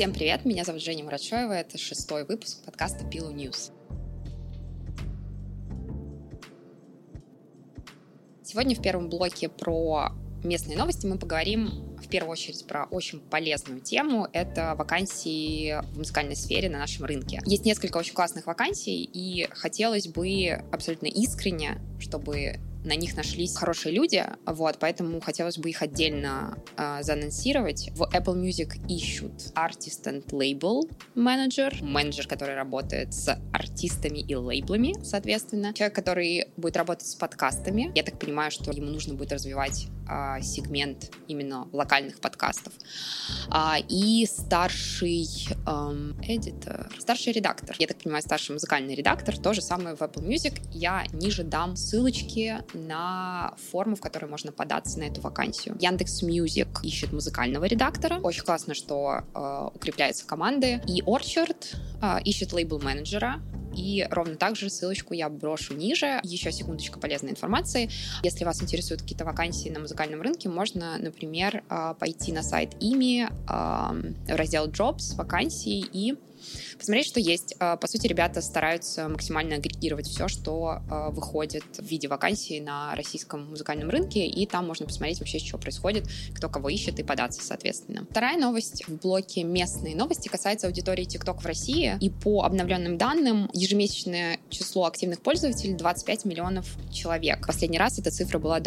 Всем привет, меня зовут Женя Мурачева, это шестой выпуск подкаста Pillow News. Сегодня в первом блоке про местные новости мы поговорим в первую очередь про очень полезную тему. Это вакансии в музыкальной сфере на нашем рынке. Есть несколько очень классных вакансий, и хотелось бы абсолютно искренне, чтобы на них нашлись хорошие люди, вот, поэтому хотелось бы их отдельно э, заанонсировать. В Apple Music ищут Artist and Label Manager, менеджер, который работает с артистами и лейблами, соответственно. Человек, который будет работать с подкастами. Я так понимаю, что ему нужно будет развивать э, сегмент именно локальных подкастов. А, и старший эм, editor, старший редактор. Я так понимаю, старший музыкальный редактор. То же самое в Apple Music. Я ниже дам ссылочки на форму, в которой можно податься на эту вакансию. Яндекс Music ищет музыкального редактора. Очень классно, что э, укрепляются команды. И Orchard э, ищет лейбл-менеджера. И ровно так же ссылочку я брошу ниже. Еще секундочка полезной информации. Если вас интересуют какие-то вакансии на музыкальном рынке, можно, например, э, пойти на сайт ИМИ, в раздел Jobs, вакансии и посмотреть, что есть. А, по сути, ребята стараются максимально агрегировать все, что а, выходит в виде вакансий на российском музыкальном рынке, и там можно посмотреть вообще, что происходит, кто кого ищет, и податься, соответственно. Вторая новость в блоке «Местные новости» касается аудитории TikTok в России, и по обновленным данным ежемесячное число активных пользователей 25 миллионов человек. Последний раз эта цифра была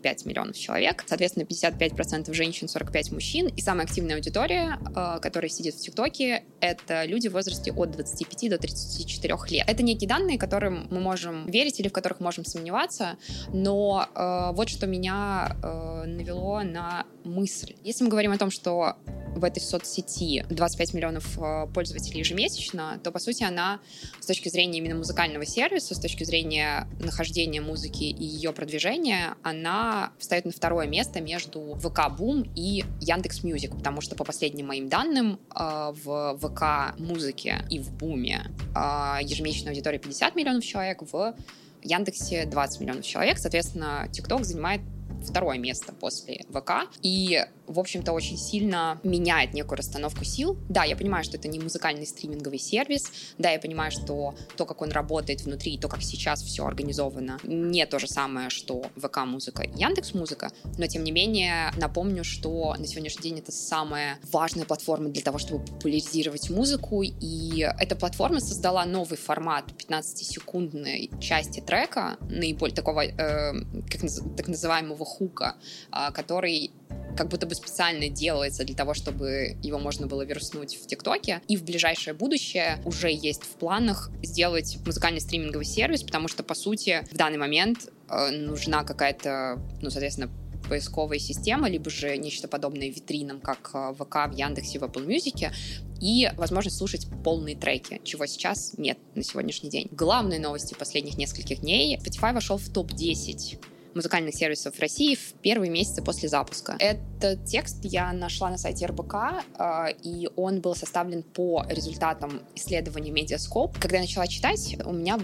25 миллионов человек. Соответственно, 55% женщин, 45 мужчин. И самая активная аудитория, а, которая сидит в ТикТоке, это люди в возрасте от 25 до 34 лет. Это некие данные, которым мы можем верить или в которых можем сомневаться, но э, вот что меня э, навело на мысль. Если мы говорим о том, что в этой соцсети 25 миллионов э, пользователей ежемесячно, то, по сути, она с точки зрения именно музыкального сервиса, с точки зрения нахождения музыки и ее продвижения, она встает на второе место между ВК Бум и Яндекс Music, потому что, по последним моим данным, э, в ВК музыке и в Буме э, ежемесячная аудитория 50 миллионов человек, в Яндексе 20 миллионов человек. Соответственно, ТикТок занимает второе место после ВК. И в общем-то, очень сильно меняет некую расстановку сил. Да, я понимаю, что это не музыкальный стриминговый сервис, да, я понимаю, что то, как он работает внутри, то, как сейчас все организовано, не то же самое, что ВК-музыка и Яндекс-музыка, но, тем не менее, напомню, что на сегодняшний день это самая важная платформа для того, чтобы популяризировать музыку, и эта платформа создала новый формат 15-секундной части трека, наиболее такого, э, как так называемого хука, э, который как будто бы специально делается для того, чтобы его можно было вернуть в ТикТоке. И в ближайшее будущее уже есть в планах сделать музыкальный стриминговый сервис, потому что, по сути, в данный момент э, нужна какая-то, ну, соответственно, поисковая система, либо же нечто подобное витринам, как э, ВК в Яндексе, в Apple Music, и возможность слушать полные треки, чего сейчас нет на сегодняшний день. Главные новости последних нескольких дней. Spotify вошел в топ-10 музыкальных сервисов России в первые месяцы после запуска. Этот текст я нашла на сайте РБК, а, и он был составлен по результатам исследования Медиаскоп. Когда я начала читать, у меня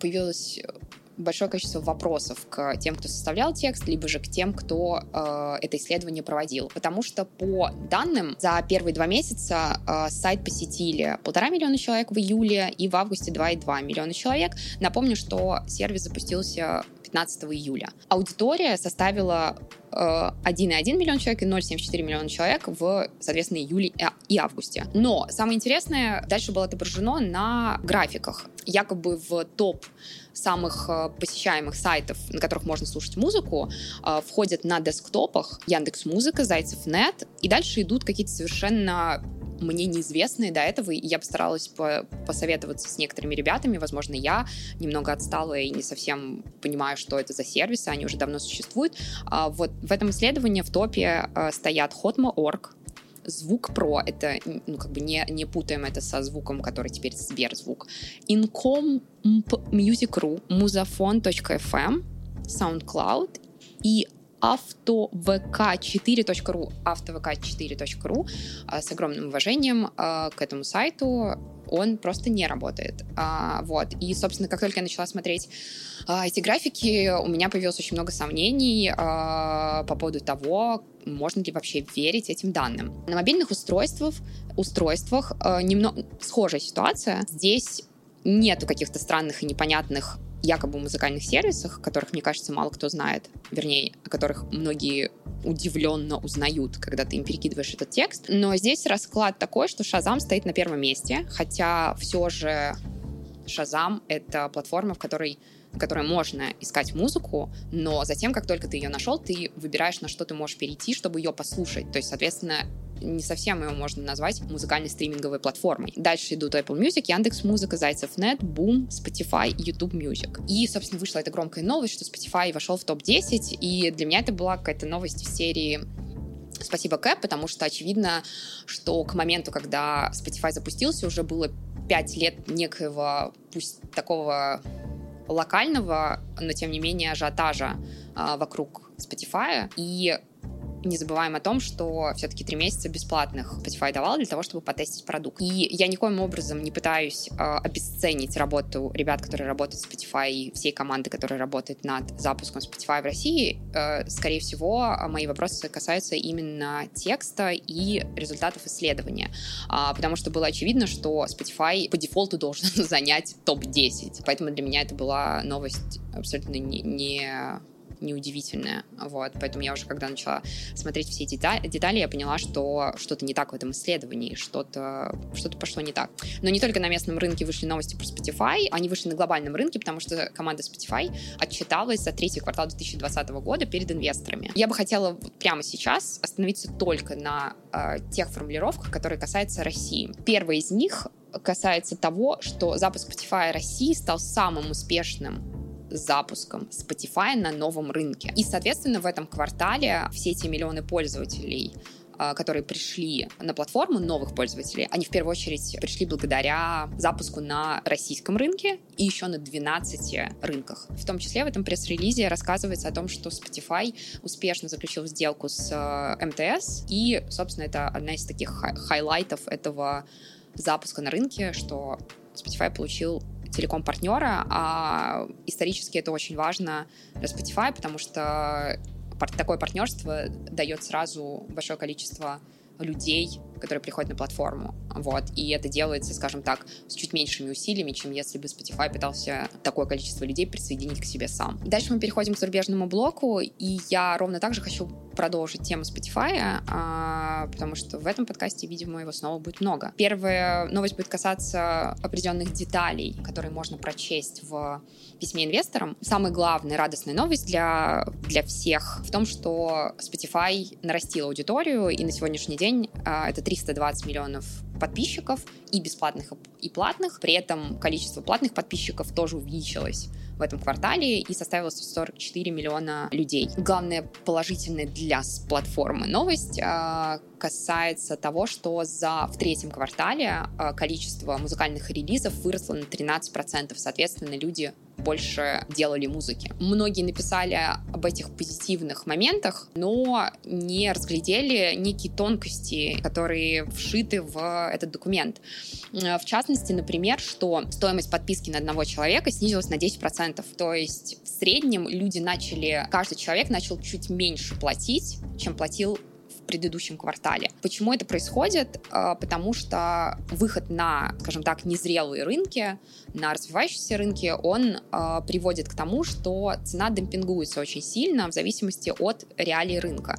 появилось большое количество вопросов к тем, кто составлял текст, либо же к тем, кто э, это исследование проводил. Потому что по данным за первые два месяца э, сайт посетили полтора миллиона человек в июле и в августе 2,2 миллиона человек. Напомню, что сервис запустился 15 июля. Аудитория составила 1,1 э, миллион человек и 0,74 миллиона человек в, соответственно, июле и августе. Но самое интересное дальше было отображено на графиках. Якобы в топ самых э, посещаемых сайтов, на которых можно слушать музыку, э, входят на десктопах Яндекс Музыка, Зайцев.нет, и дальше идут какие-то совершенно мне неизвестные до этого, и я постаралась по посоветоваться с некоторыми ребятами, возможно, я немного отстала и не совсем понимаю, что это за сервисы, они уже давно существуют. А вот в этом исследовании в топе а, стоят Hotmo.org, Звук Про, это, ну, как бы не, не путаем это со звуком, который теперь Сберзвук. Incom Music.ru, Muzafon.fm, SoundCloud и автовк4.ру, автовк4.ру с огромным уважением а, к этому сайту. он просто не работает. А, вот. И, собственно, как только я начала смотреть а, эти графики, у меня появилось очень много сомнений а, по поводу того, можно ли вообще верить этим данным. На мобильных устройствах, устройствах а, немного схожая ситуация. Здесь нету каких-то странных и непонятных якобы музыкальных сервисах, которых, мне кажется, мало кто знает, вернее, о которых многие удивленно узнают, когда ты им перекидываешь этот текст. Но здесь расклад такой, что Shazam стоит на первом месте, хотя все же Shazam — это платформа, в которой в которой можно искать музыку, но затем, как только ты ее нашел, ты выбираешь, на что ты можешь перейти, чтобы ее послушать. То есть, соответственно, не совсем его можно назвать музыкальной стриминговой платформой. Дальше идут Apple Music, Яндекс Музыка, Зайцев.нет, Boom, Spotify, YouTube Music. И, собственно, вышла эта громкая новость, что Spotify вошел в топ-10, и для меня это была какая-то новость в серии Спасибо, Кэп, потому что очевидно, что к моменту, когда Spotify запустился, уже было пять лет некоего, пусть такого локального, но тем не менее ажиотажа а, вокруг Spotify. И не забываем о том, что все-таки три месяца бесплатных Spotify давал для того, чтобы потестить продукт. И я никоим образом не пытаюсь э, обесценить работу ребят, которые работают в Spotify, и всей команды, которая работает над запуском Spotify в России. Э, скорее всего, мои вопросы касаются именно текста и результатов исследования. Э, потому что было очевидно, что Spotify по дефолту должен занять топ-10. Поэтому для меня это была новость абсолютно не, не неудивительное. Вот. Поэтому я уже, когда начала смотреть все эти детали, я поняла, что что-то не так в этом исследовании, что-то что пошло не так. Но не только на местном рынке вышли новости про Spotify, они вышли на глобальном рынке, потому что команда Spotify отчиталась за третий квартал 2020 года перед инвесторами. Я бы хотела прямо сейчас остановиться только на э, тех формулировках, которые касаются России. Первая из них касается того, что запуск Spotify России стал самым успешным запуском Spotify на новом рынке. И, соответственно, в этом квартале все эти миллионы пользователей а, которые пришли на платформу новых пользователей, они в первую очередь пришли благодаря запуску на российском рынке и еще на 12 рынках. В том числе в этом пресс-релизе рассказывается о том, что Spotify успешно заключил сделку с э, МТС, и, собственно, это одна из таких хайлайтов этого запуска на рынке, что Spotify получил телеком-партнера, а исторически это очень важно для Spotify, потому что такое партнерство дает сразу большое количество людей, которые приходят на платформу. Вот. И это делается, скажем так, с чуть меньшими усилиями, чем если бы Spotify пытался такое количество людей присоединить к себе сам. Дальше мы переходим к зарубежному блоку, и я ровно так же хочу продолжить тему Spotify, а, потому что в этом подкасте, видимо, его снова будет много. Первая новость будет касаться определенных деталей, которые можно прочесть в письме инвесторам. Самая главная радостная новость для, для всех в том, что Spotify нарастил аудиторию, и на сегодняшний день а, это 320 миллионов подписчиков и бесплатных, и платных. При этом количество платных подписчиков тоже увеличилось в этом квартале и составила 144 миллиона людей. Главное положительное для платформы новость а, касается того, что за, в третьем квартале а, количество музыкальных релизов выросло на 13%. Соответственно, люди больше делали музыки. Многие написали об этих позитивных моментах, но не разглядели некие тонкости, которые вшиты в этот документ. В частности, например, что стоимость подписки на одного человека снизилась на 10%. То есть в среднем люди начали, каждый человек начал чуть меньше платить, чем платил предыдущем квартале. Почему это происходит? А, потому что выход на, скажем так, незрелые рынки, на развивающиеся рынки, он а, приводит к тому, что цена демпингуется очень сильно в зависимости от реалий рынка.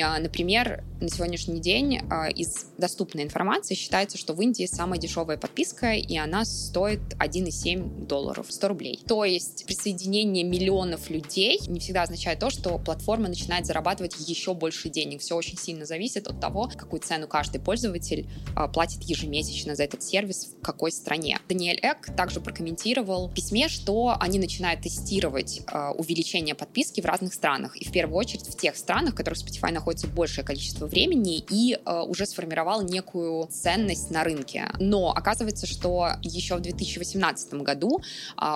А, например, на сегодняшний день из доступной информации считается, что в Индии самая дешевая подписка, и она стоит 1,7 долларов, 100 рублей. То есть присоединение миллионов людей не всегда означает то, что платформа начинает зарабатывать еще больше денег. Все очень сильно зависит от того, какую цену каждый пользователь а, платит ежемесячно за этот сервис в какой стране. Даниэль Эк также прокомментировал в письме, что они начинают тестировать а, увеличение подписки в разных странах. И в первую очередь в тех странах, в которых Spotify находится большее количество времени и а, уже сформировал некую ценность на рынке. Но оказывается, что еще в 2018 году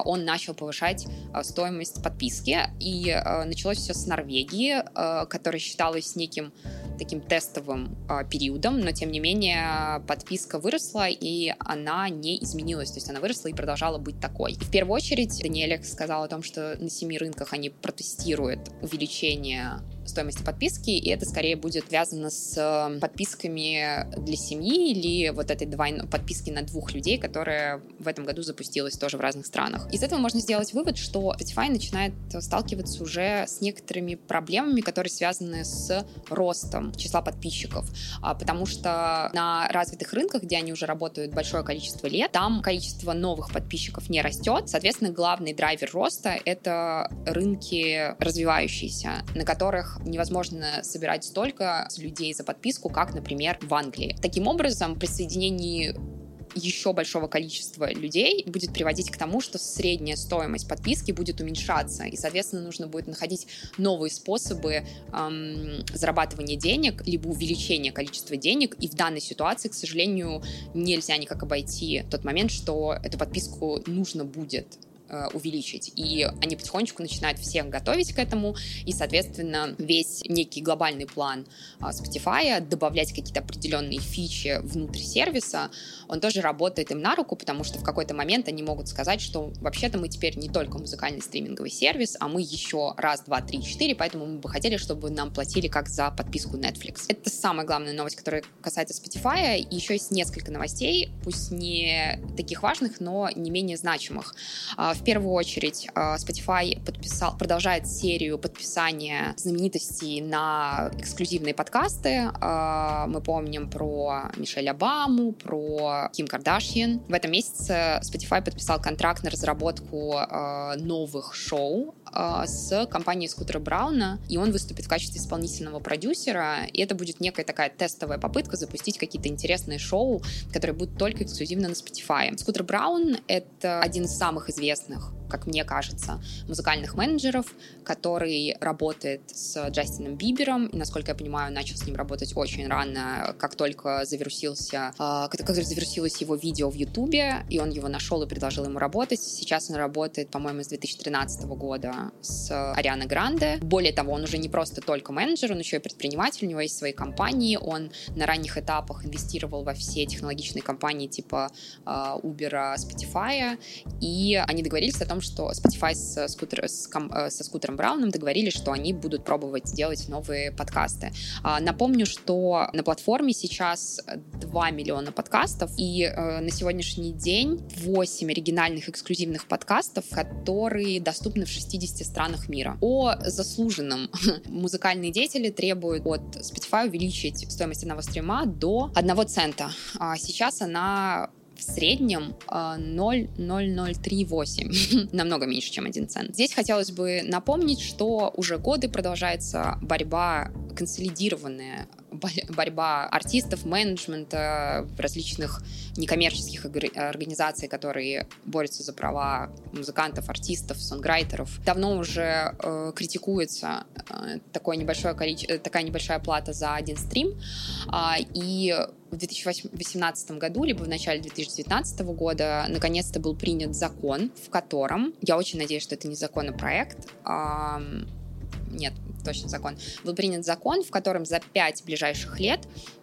он начал повышать стоимость подписки. И началось все с Норвегии, которая считалась неким таким тестовым э, периодом, но тем не менее подписка выросла, и она не изменилась, то есть она выросла и продолжала быть такой. В первую очередь Даниэль сказал о том, что на семи рынках они протестируют увеличение стоимости подписки, и это скорее будет связано с э, подписками для семьи или вот этой двойной подписки на двух людей, которая в этом году запустилась тоже в разных странах. Из этого можно сделать вывод, что Spotify начинает сталкиваться уже с некоторыми проблемами, которые связаны с ростом числа подписчиков, а, потому что на развитых рынках, где они уже работают большое количество лет, там количество новых подписчиков не растет, соответственно, главный драйвер роста — это рынки развивающиеся, на которых невозможно собирать столько людей за подписку, как, например, в Англии. Таким образом, присоединение еще большого количества людей будет приводить к тому, что средняя стоимость подписки будет уменьшаться, и, соответственно, нужно будет находить новые способы эм, зарабатывания денег, либо увеличения количества денег, и в данной ситуации, к сожалению, нельзя никак обойти тот момент, что эту подписку нужно будет увеличить. И они потихонечку начинают всех готовить к этому, и, соответственно, весь некий глобальный план а, Spotify добавлять какие-то определенные фичи внутрь сервиса, он тоже работает им на руку, потому что в какой-то момент они могут сказать, что вообще-то мы теперь не только музыкальный стриминговый сервис, а мы еще раз, два, три, четыре, поэтому мы бы хотели, чтобы нам платили как за подписку Netflix. Это самая главная новость, которая касается Spotify. И еще есть несколько новостей, пусть не таких важных, но не менее значимых. А, в первую очередь а, Spotify подписал, продолжает серию подписания знаменитостей на эксклюзивные подкасты. А, мы помним про Мишель Обаму, про Ким Кардашьян. В этом месяце Spotify подписал контракт на разработку а, новых шоу с компанией Скутера Брауна, и он выступит в качестве исполнительного продюсера, и это будет некая такая тестовая попытка запустить какие-то интересные шоу, которые будут только эксклюзивно на Spotify. Скутер Браун — это один из самых известных как мне кажется, музыкальных менеджеров, который работает с Джастином Бибером, и, насколько я понимаю, начал с ним работать очень рано, как только завирусился, э, как завирусилось его видео в Ютубе, и он его нашел и предложил ему работать. Сейчас он работает, по-моему, с 2013 года с Арианой Гранде. Более того, он уже не просто только менеджер, он еще и предприниматель, у него есть свои компании, он на ранних этапах инвестировал во все технологичные компании типа э, Uber, Spotify, и они договорились о том, что Spotify с скутер, с, э, со скутером Брауном договорились, что они будут пробовать делать новые подкасты. А, напомню, что на платформе сейчас 2 миллиона подкастов, и э, на сегодняшний день 8 оригинальных эксклюзивных подкастов, которые доступны в 60 странах мира. О заслуженном музыкальные деятели требуют от Spotify увеличить стоимость одного стрима до 1 цента. А сейчас она в среднем 0,0038, а, намного меньше, чем 1 цент. Здесь хотелось бы напомнить, что уже годы продолжается борьба консолидированная борьба артистов, менеджмента, различных некоммерческих организаций, которые борются за права музыкантов, артистов, сонграйтеров. Давно уже э, критикуется э, такое небольшое количество, э, такая небольшая плата за один стрим. Э, и в 2018 году, либо в начале 2019 года, наконец-то был принят закон, в котором, я очень надеюсь, что это не законопроект, э, нет, точно закон, был принят закон, в котором за пять ближайших лет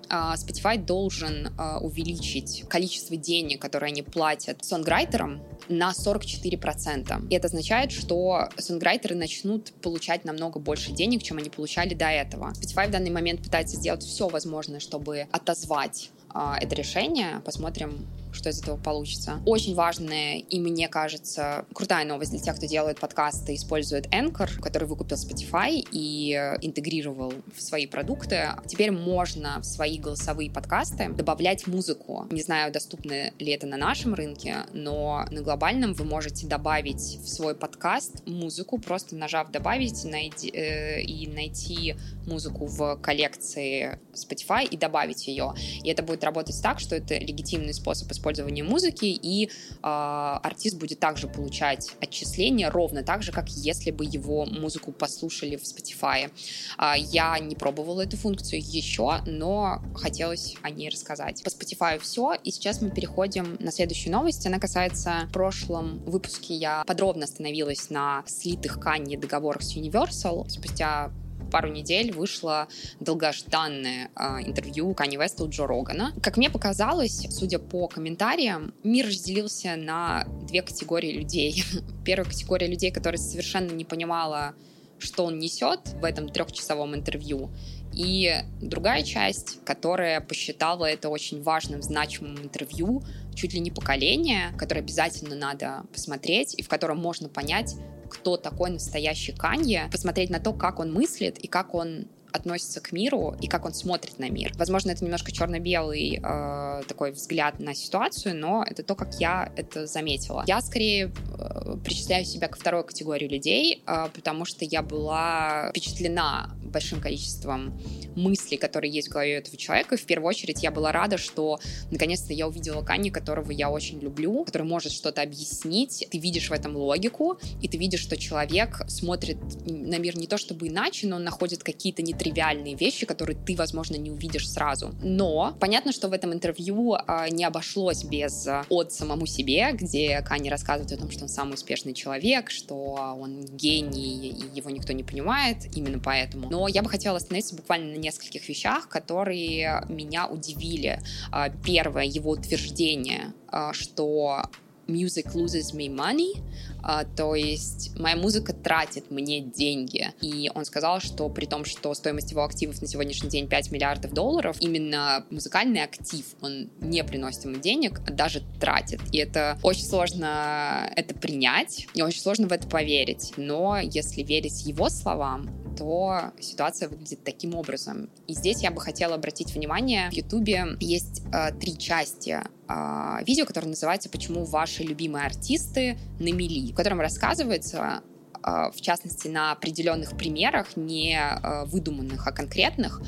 а, Spotify должен а, увеличить количество денег, которые они платят сонграйтерам, на 44%. И это означает, что сонграйтеры начнут получать намного больше денег, чем они получали до этого. Spotify в данный момент пытается сделать все возможное, чтобы отозвать а, это решение. Посмотрим, что из этого получится. Очень важная и, мне кажется, крутая новость для тех, кто делает подкасты, использует Anchor, который выкупил Spotify и э, интегрировал в свои продукты. Теперь можно в свои голосовые подкасты добавлять музыку. Не знаю, доступно ли это на нашем рынке, но на глобальном вы можете добавить в свой подкаст музыку, просто нажав «добавить» найти, э, и найти музыку в коллекции Spotify и добавить ее. И это будет работать так, что это легитимный способ использования использования музыки, и э, артист будет также получать отчисления ровно так же, как если бы его музыку послушали в Spotify. Э, я не пробовала эту функцию еще, но хотелось о ней рассказать. По Spotify все, и сейчас мы переходим на следующую новость. Она касается в прошлом выпуске я подробно остановилась на слитых Kanye договорах с Universal. Спустя пару недель вышло долгожданное э, интервью Кани Веста у Джо Рогана. Как мне показалось, судя по комментариям, мир разделился на две категории людей. Первая категория людей, которые совершенно не понимала, что он несет в этом трехчасовом интервью, и другая часть, которая посчитала это очень важным, значимым интервью, чуть ли не поколение, которое обязательно надо посмотреть, и в котором можно понять, кто такой настоящий Канье, посмотреть на то, как он мыслит и как он относится к миру и как он смотрит на мир. Возможно, это немножко черно-белый э, такой взгляд на ситуацию, но это то, как я это заметила. Я скорее э, причисляю себя ко второй категории людей, э, потому что я была впечатлена большим количеством мыслей, которые есть в голове этого человека. И в первую очередь я была рада, что наконец-то я увидела Кани, которого я очень люблю, который может что-то объяснить. Ты видишь в этом логику, и ты видишь, что человек смотрит на мир не то чтобы иначе, но он находит какие-то нетривиальные тривиальные вещи, которые ты, возможно, не увидишь сразу. Но понятно, что в этом интервью а, не обошлось без а, от самому себе, где Кани рассказывает о том, что он самый успешный человек, что он гений, и его никто не понимает, именно поэтому. Но я бы хотела остановиться буквально на нескольких вещах, которые меня удивили. А, первое, его утверждение, что music loses me money, а, то есть моя музыка тратит мне деньги. И он сказал, что при том, что стоимость его активов на сегодняшний день 5 миллиардов долларов, именно музыкальный актив, он не приносит ему денег, а даже тратит. И это очень сложно это принять, и очень сложно в это поверить. Но если верить его словам, то ситуация выглядит таким образом. И здесь я бы хотела обратить внимание, в Ютубе есть э, три части э, видео, которое называется «Почему ваши любимые артисты на мели», в котором рассказывается э, в частности, на определенных примерах, не э, выдуманных, а конкретных,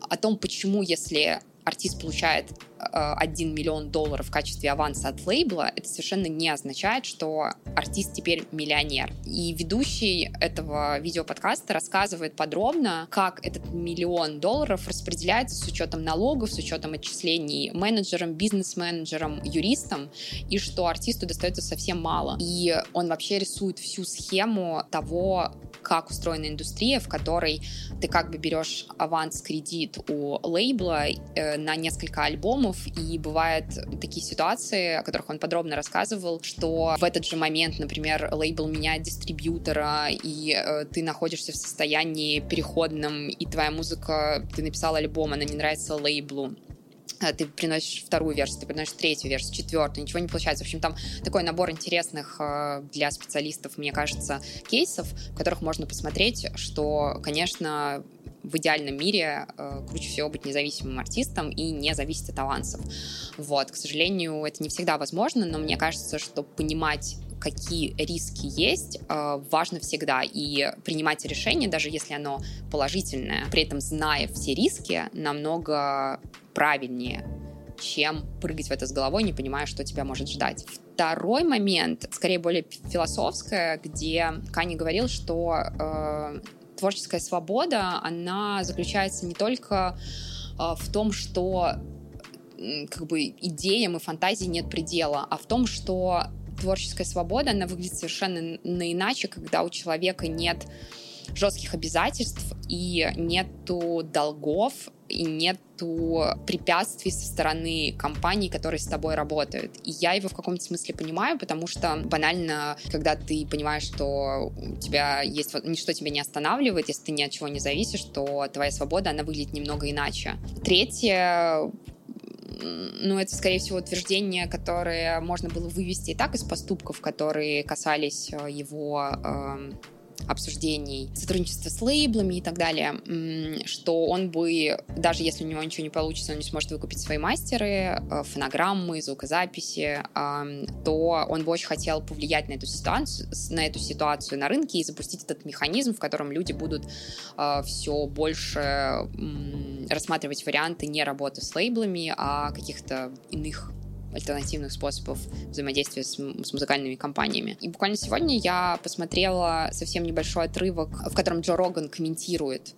о том, почему, если артист получает 1 э, миллион долларов в качестве аванса от лейбла, это совершенно не означает, что артист теперь миллионер. И ведущий этого видеоподкаста рассказывает подробно, как этот миллион долларов распределяется с учетом налогов, с учетом отчислений менеджерам, бизнес-менеджерам, юристам, и что артисту достается совсем мало. И он вообще рисует всю схему того, как устроена индустрия, в которой ты как бы берешь аванс-кредит у лейбла э, на несколько альбомов, и бывают такие ситуации, о которых он подробно рассказывал, что в этот же момент, например, лейбл меняет дистрибьютора, и э, ты находишься в состоянии переходном, и твоя музыка, ты написал альбом, она не нравится лейблу, ты приносишь вторую версию, ты приносишь третью версию, четвертую, ничего не получается. В общем, там такой набор интересных а, для специалистов, мне кажется, кейсов, в которых можно посмотреть, что, конечно, в идеальном мире э, круче всего быть независимым артистом и не зависеть от авансов. Вот, к сожалению, это не всегда возможно, но мне кажется, что понимать какие риски есть, э, важно всегда. И принимать решение, даже если оно положительное, при этом зная все риски, намного правильнее, чем прыгать в это с головой, не понимая, что тебя может ждать. Второй момент, скорее более философское, где Кани говорил, что э, творческая свобода, она заключается не только э, в том, что как бы идеям и фантазии нет предела, а в том, что творческая свобода, она выглядит совершенно иначе, когда у человека нет жестких обязательств и нету долгов, и нету препятствий со стороны компаний, которые с тобой работают. И я его в каком-то смысле понимаю, потому что банально, когда ты понимаешь, что у тебя есть ничто тебя не останавливает, если ты ни от чего не зависишь, то твоя свобода, она выглядит немного иначе. Третье, ну, это, скорее всего, утверждение, которое можно было вывести и так из поступков, которые касались э, его э, обсуждений сотрудничества с лейблами и так далее, что он бы, даже если у него ничего не получится, он не сможет выкупить свои мастеры, э, фонограммы, звукозаписи, то он бы очень хотел повлиять на эту ситуацию, на эту ситуацию на рынке и запустить этот механизм, в котором люди будут э, все больше рассматривать варианты не работы с лейблами, а каких-то иных альтернативных способов взаимодействия с, с музыкальными компаниями. И буквально сегодня я посмотрела совсем небольшой отрывок, в котором Джо Роган комментирует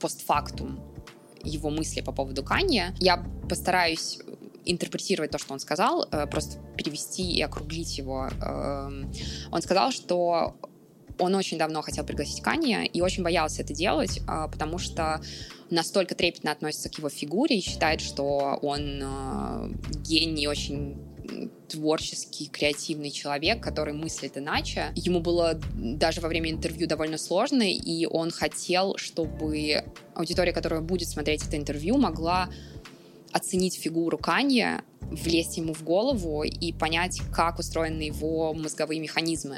постфактум его мысли по поводу Канье. Я постараюсь интерпретировать то, что он сказал, э, просто перевести и округлить его. Эм, он сказал, что Он очень давно хотел пригласить Канье и очень боялся это делать, а, потому что настолько трепетно относится к его фигуре и считает, что он а, гений, очень творческий, креативный человек, который мыслит иначе. Ему было даже во время интервью довольно сложно, и он хотел, чтобы аудитория, которая будет смотреть это интервью, могла оценить фигуру Канье, влезть ему в голову и понять, как устроены его мозговые механизмы.